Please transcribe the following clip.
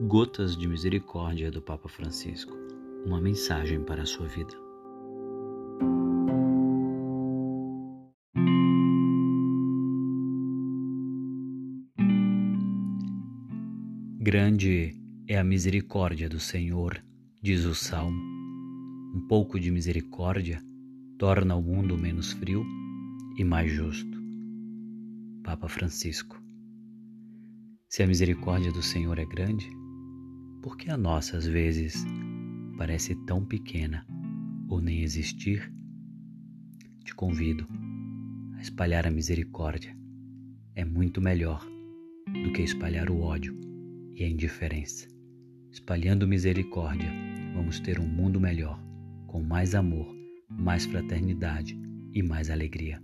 Gotas de Misericórdia do Papa Francisco uma mensagem para a sua vida. Grande é a misericórdia do Senhor, diz o Salmo. Um pouco de misericórdia torna o mundo menos frio e mais justo. Papa Francisco. Se a misericórdia do Senhor é grande, por que a nossa às vezes parece tão pequena ou nem existir? Te convido a espalhar a misericórdia. É muito melhor do que espalhar o ódio e a indiferença. Espalhando misericórdia, vamos ter um mundo melhor, com mais amor, mais fraternidade e mais alegria.